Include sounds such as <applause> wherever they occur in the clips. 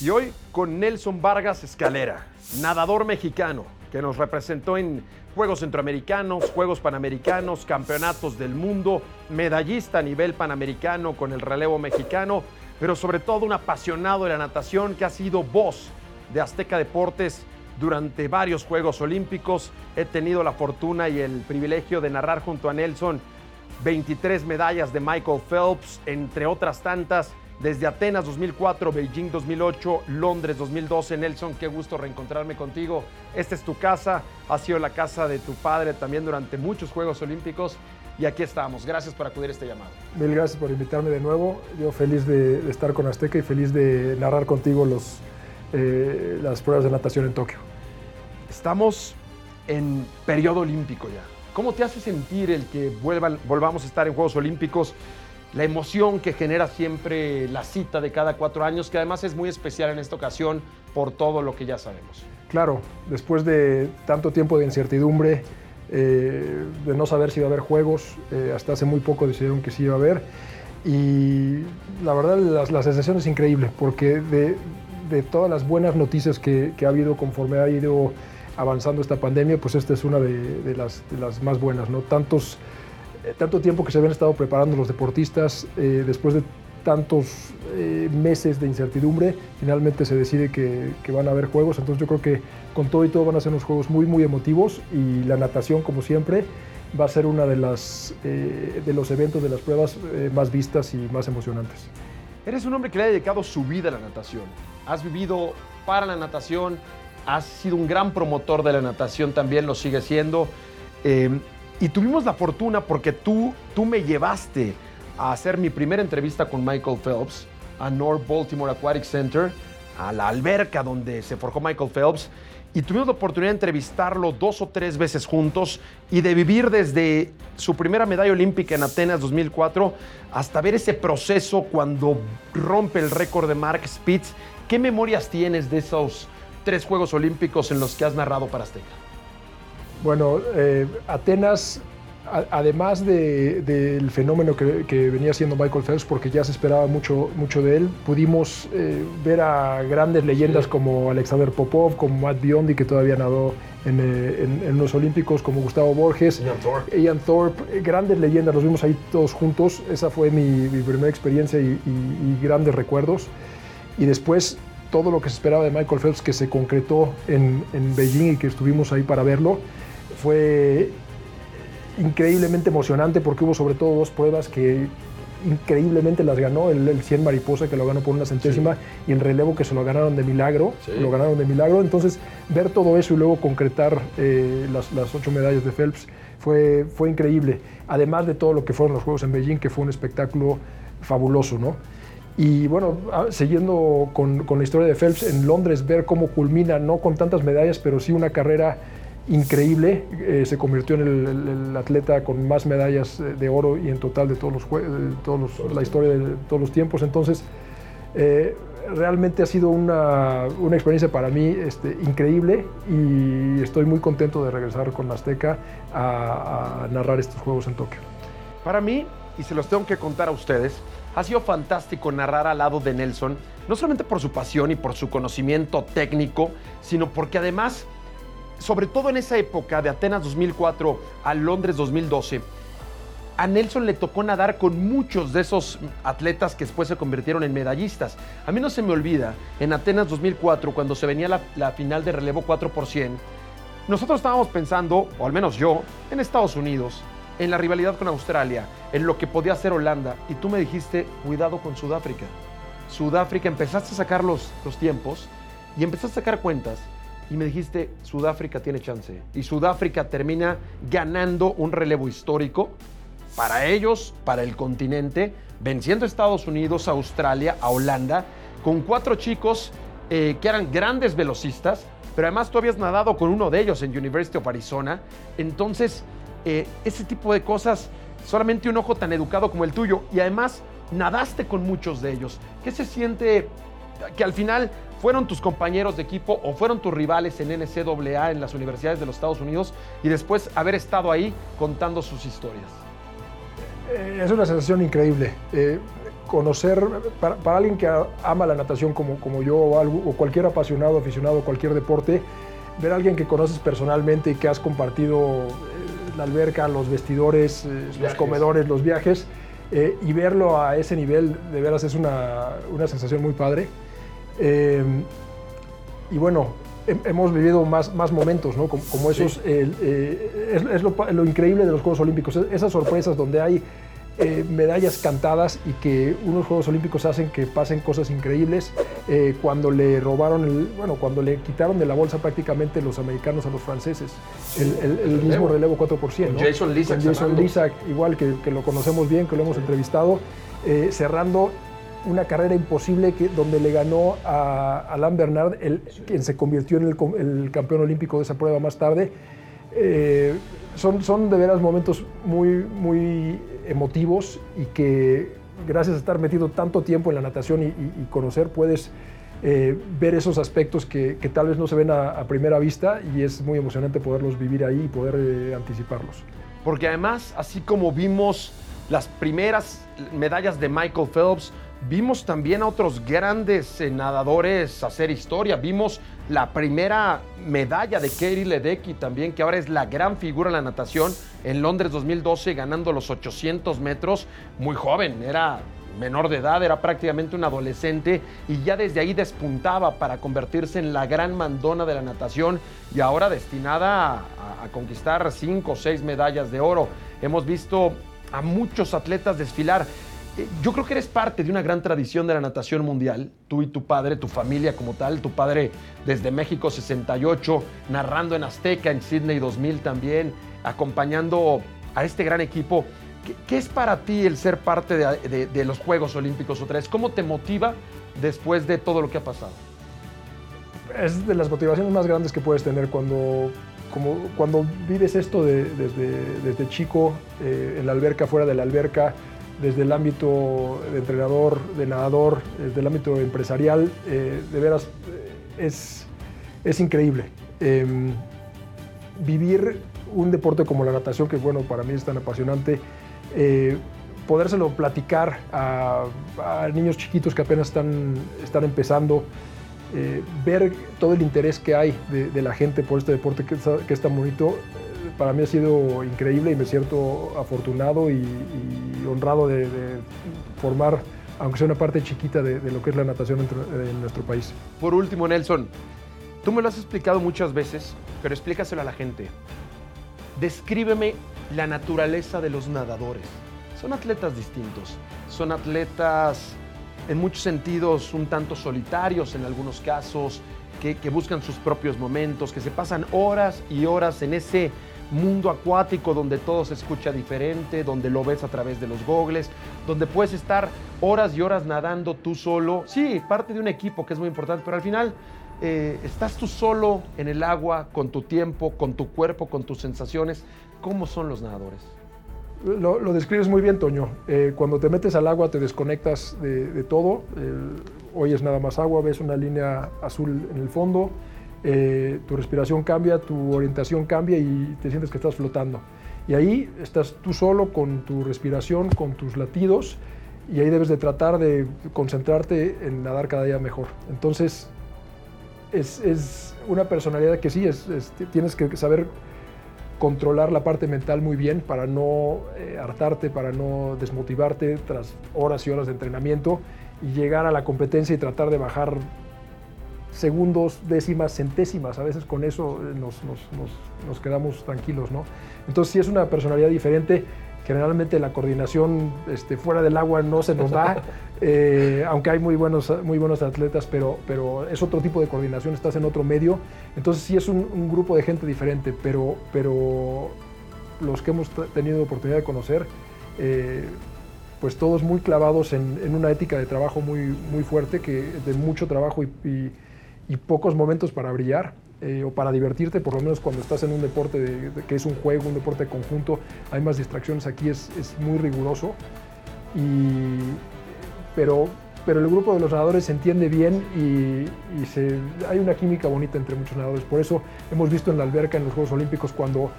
Y hoy con Nelson Vargas Escalera, nadador mexicano que nos representó en Juegos Centroamericanos, Juegos Panamericanos, Campeonatos del Mundo, medallista a nivel panamericano con el relevo mexicano, pero sobre todo un apasionado de la natación que ha sido voz de Azteca Deportes durante varios Juegos Olímpicos. He tenido la fortuna y el privilegio de narrar junto a Nelson 23 medallas de Michael Phelps, entre otras tantas desde Atenas 2004, Beijing 2008, Londres 2012. Nelson, qué gusto reencontrarme contigo. Esta es tu casa, ha sido la casa de tu padre también durante muchos Juegos Olímpicos y aquí estamos. Gracias por acudir a este llamado. Mil gracias por invitarme de nuevo. Yo feliz de, de estar con Azteca y feliz de narrar contigo los, eh, las pruebas de natación en Tokio. Estamos en periodo olímpico ya. ¿Cómo te hace sentir el que vuelvan, volvamos a estar en Juegos Olímpicos? La emoción que genera siempre la cita de cada cuatro años, que además es muy especial en esta ocasión por todo lo que ya sabemos. Claro, después de tanto tiempo de incertidumbre, eh, de no saber si iba a haber juegos, eh, hasta hace muy poco decidieron que sí iba a haber. Y la verdad, la, la sensación es increíble, porque de, de todas las buenas noticias que, que, ha habido conforme ha ido avanzando esta pandemia, pues esta es una de, las, de las, más buenas, ¿no? Tantos tanto tiempo que se habían estado preparando los deportistas, eh, después de tantos eh, meses de incertidumbre, finalmente se decide que, que, van a haber juegos, entonces yo creo que con todo y todo van a ser unos juegos muy, muy emotivos y la natación, como siempre, va a ser uno de, las, eh, de los eventos, de las pruebas eh, más vistas y más emocionantes. Eres un hombre que le ha dedicado su vida a la natación. Has vivido para la natación, has sido un gran promotor de la natación, también lo sigue siendo. Y tuvimos la fortuna porque tú, tú me llevaste a hacer mi primera entrevista con Michael Phelps a North Baltimore Aquatic Center, a la alberca donde se forjó Michael Phelps. Y tuvimos la oportunidad de entrevistarlo dos o tres veces juntos y de vivir desde su primera medalla olímpica en Atenas 2004 hasta ver ese proceso cuando rompe el récord de Mark Spitz. ¿Qué memorias tienes de esos tres Juegos Olímpicos en los que has narrado para Azteca? Bueno, eh, Atenas, a, además del de, de fenómeno que, que, venía siendo Michael Phelps, porque ya se esperaba mucho, mucho de él, pudimos eh, ver a grandes leyendas sí. como Alexander Popov, como Matt Biondi, que todavía nadó en, eh, en, en, los Olímpicos, como Gustavo Borges, Ian Thorpe, Ian Thorpe grandes leyendas, los vimos ahí todos juntos. Esa fue mi, mi primera experiencia y, y, y grandes recuerdos. Y después todo lo que se esperaba de Michael Phelps, que se concretó en, en Beijing y que estuvimos ahí para verlo fue increíblemente emocionante porque hubo sobre todo dos pruebas que increíblemente las ganó, el, el 100 mariposa que lo ganó por una centésima sí. y el relevo que se lo ganaron de milagro, sí. lo ganaron de milagro, entonces ver todo eso y luego concretar eh, las, las, ocho medallas de Phelps fue, fue increíble, además de todo lo que fueron los Juegos en Beijing, que fue un espectáculo fabuloso, ¿no? Y bueno, siguiendo con, con la historia de Phelps, en Londres ver cómo culmina, no con tantas medallas, pero sí una carrera increíble. Eh, se convirtió en el, el, el, atleta con más medallas de oro y en total de todos los, de todos los la historia de todos los tiempos. Entonces, eh, realmente ha sido una, una experiencia para mí este, increíble y estoy muy contento de regresar con Azteca a, a narrar estos Juegos en Tokio. Para mí, y se los tengo que contar a ustedes, ha sido fantástico narrar al lado de Nelson, no solamente por su pasión y por su conocimiento técnico, sino porque además sobre todo en esa época de Atenas 2004 a Londres 2012, a Nelson le tocó nadar con muchos de esos atletas que después se convirtieron en medallistas. A mí no se me olvida, en Atenas 2004, cuando se venía la, final de relevo 4 por 100, nosotros estábamos pensando, o al menos yo, en Estados Unidos, en la rivalidad con Australia, en lo que podía hacer Holanda, y tú me dijiste, cuidado con Sudáfrica. Sudáfrica, empezaste a sacar los, los tiempos y empezaste a sacar cuentas y me dijiste, Sudáfrica tiene chance. Y Sudáfrica termina ganando un relevo histórico para ellos, para el continente, venciendo a Estados Unidos, a Australia, a Holanda, con cuatro chicos eh, que eran grandes velocistas, pero además tú habías nadado con uno de ellos en University of Arizona. Entonces, eh, ese tipo de cosas, solamente un ojo tan educado como el tuyo, y además nadaste con muchos de ellos. ¿Qué se siente que al final fueron tus compañeros de equipo o fueron tus rivales en NCAA en las universidades de los Estados Unidos y después haber estado ahí contando sus historias? Eh, es una sensación increíble. Eh, conocer, para, alguien que ama la natación como, como yo o, algo, o cualquier apasionado, aficionado a cualquier deporte, ver a alguien que conoces personalmente y que has compartido eh, la alberca, los vestidores, los, comedores, los viajes, eh, y verlo a ese nivel, de veras es una, una sensación muy padre. Y bueno, hemos vivido más, más momentos, ¿no? Como, esos, es, lo, lo, increíble de los Juegos Olímpicos, esas sorpresas donde hay eh, medallas cantadas y que unos Juegos Olímpicos hacen que pasen cosas increíbles. Eh, cuando le robaron, el, bueno, cuando le quitaron de la bolsa prácticamente los americanos a los franceses, el, mismo relevo 4%. ¿no? Jason Lisa. Jason Lisa, igual que, que, lo conocemos bien, que lo hemos entrevistado, eh, cerrando una carrera imposible que, donde le ganó a Alain Bernard, el, quien se convirtió en el, campeón olímpico de esa prueba más tarde. son, son de veras momentos muy, muy emotivos y que gracias a estar metido tanto tiempo en la natación y, conocer puedes eh, ver esos aspectos que, tal vez no se ven a, primera vista y es muy emocionante poderlos vivir ahí y poder eh, anticiparlos. Porque además, así como vimos las primeras medallas de Michael Phelps, Vimos también a otros grandes eh, nadadores hacer historia. Vimos la primera medalla de Katie Ledecky también, que ahora es la gran figura en la natación en Londres 2012, ganando los 800 metros. Muy joven, era menor de edad, era prácticamente un adolescente y ya desde ahí despuntaba para convertirse en la gran mandona de la natación y ahora destinada a, a conquistar cinco o seis medallas de oro. Hemos visto a muchos atletas desfilar. Eh, yo creo que eres parte de una gran tradición de la natación mundial, tú y tu padre, tu familia como tal, tu padre desde México 68, narrando en Azteca, en Sydney 2000 también, acompañando a este gran equipo. ¿Qué, es para ti el ser parte de, los Juegos Olímpicos otra vez? ¿Cómo te motiva después de todo lo que ha pasado? Es de las motivaciones más grandes que puedes tener cuando, como, cuando vives esto desde, chico, eh, en la alberca, fuera de la alberca, desde el ámbito de entrenador, de nadador, desde el ámbito empresarial, eh, de veras eh, es, es increíble. Em, vivir un deporte como la natación, que bueno, para mí es tan apasionante, eh, podérselo platicar a, niños chiquitos que apenas están, están empezando, ver todo el interés que hay de, la gente por este deporte que, que es tan bonito, para mí ha sido increíble y me siento afortunado y, honrado de, formar, aunque sea una parte chiquita de, lo que es la natación en, nuestro país. Por último, Nelson, tú me lo has explicado muchas veces, pero explícaselo a la gente. Descríbeme la naturaleza de los nadadores. Son atletas distintos, son atletas en muchos sentidos un tanto solitarios en algunos casos, que, buscan sus propios momentos, que se pasan horas y horas en ese mundo acuático donde todo se escucha diferente, donde lo ves a través de los gogles, donde puedes estar horas y horas nadando tú solo. Sí, parte de un equipo que es muy importante, pero al final eh, estás tú solo en el agua, con tu tiempo, con tu cuerpo, con tus sensaciones. ¿Cómo son los nadadores? Lo, describes muy bien, Toño. Eh, cuando te metes al agua te desconectas de, todo. hoy es nada más agua, ves una línea azul en el fondo eh, tu respiración cambia, tu orientación cambia y te sientes que estás flotando. Y ahí estás tú solo con tu respiración, con tus latidos, y ahí debes de tratar de concentrarte en nadar cada día mejor. Entonces, es, una personalidad que sí, es, tienes que saber controlar la parte mental muy bien para no eh, hartarte, para no desmotivarte tras horas y horas de entrenamiento y llegar a la competencia y tratar de bajar segundos, décimas, centésimas. A veces con eso eh, nos, quedamos tranquilos, ¿no? Entonces, si es una personalidad diferente. Generalmente la coordinación este, fuera del agua no se nos da, <laughs> eh, aunque hay muy buenos, muy buenos atletas, pero, pero es otro tipo de coordinación, estás en otro medio. Entonces sí es un, grupo de gente diferente, pero, pero los que hemos tenido oportunidad de conocer, eh, pues todos muy clavados en, una ética de trabajo muy, muy fuerte, que, de mucho trabajo y y pocos momentos para brillar eh, o para divertirte, por lo menos cuando estás en un deporte que es un juego, un deporte de conjunto, hay más distracciones, aquí es, es muy riguroso. Y, pero, pero el grupo de los nadadores se entiende bien y, hay una química bonita entre muchos nadadores. Por eso hemos visto en la alberca en los Juegos Olímpicos cuando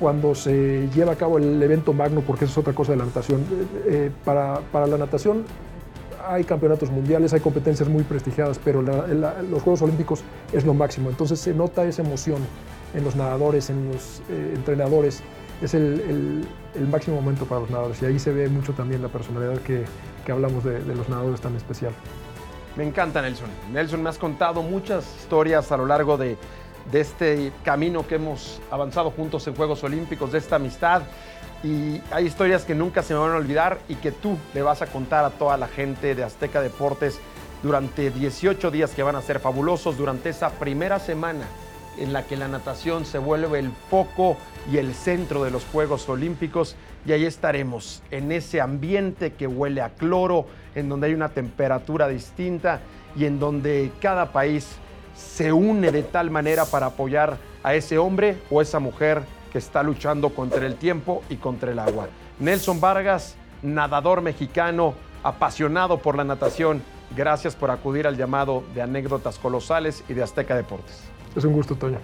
cuando se lleva a cabo el evento magno, porque eso es otra cosa de la natación. Eh, para, para, la natación hay campeonatos mundiales, hay competencias muy prestigiadas, pero los Juegos Olímpicos es lo máximo. Entonces se nota esa emoción en los nadadores, en los eh, entrenadores. Es el, máximo momento para los nadadores y ahí se ve mucho también la personalidad que, hablamos de, de los nadadores tan especial. Me encanta Nelson. Nelson, me has contado muchas historias a lo largo de, de este camino que hemos avanzado juntos en Juegos Olímpicos, de esta amistad. Y hay historias que nunca se me van a olvidar y que tú le vas a contar a toda la gente de Azteca Deportes durante 18 días que van a ser fabulosos, durante esa primera semana en la que la natación se vuelve el foco y el centro de los Juegos Olímpicos. Y ahí estaremos, en ese ambiente que huele a cloro, en donde hay una temperatura distinta y en donde cada país se une de tal manera para apoyar a ese hombre o esa mujer que está luchando contra el tiempo y contra el agua. Nelson Vargas, nadador mexicano, apasionado por la natación, gracias por acudir al llamado de anécdotas colosales y de Azteca Deportes. Es un gusto, Toño.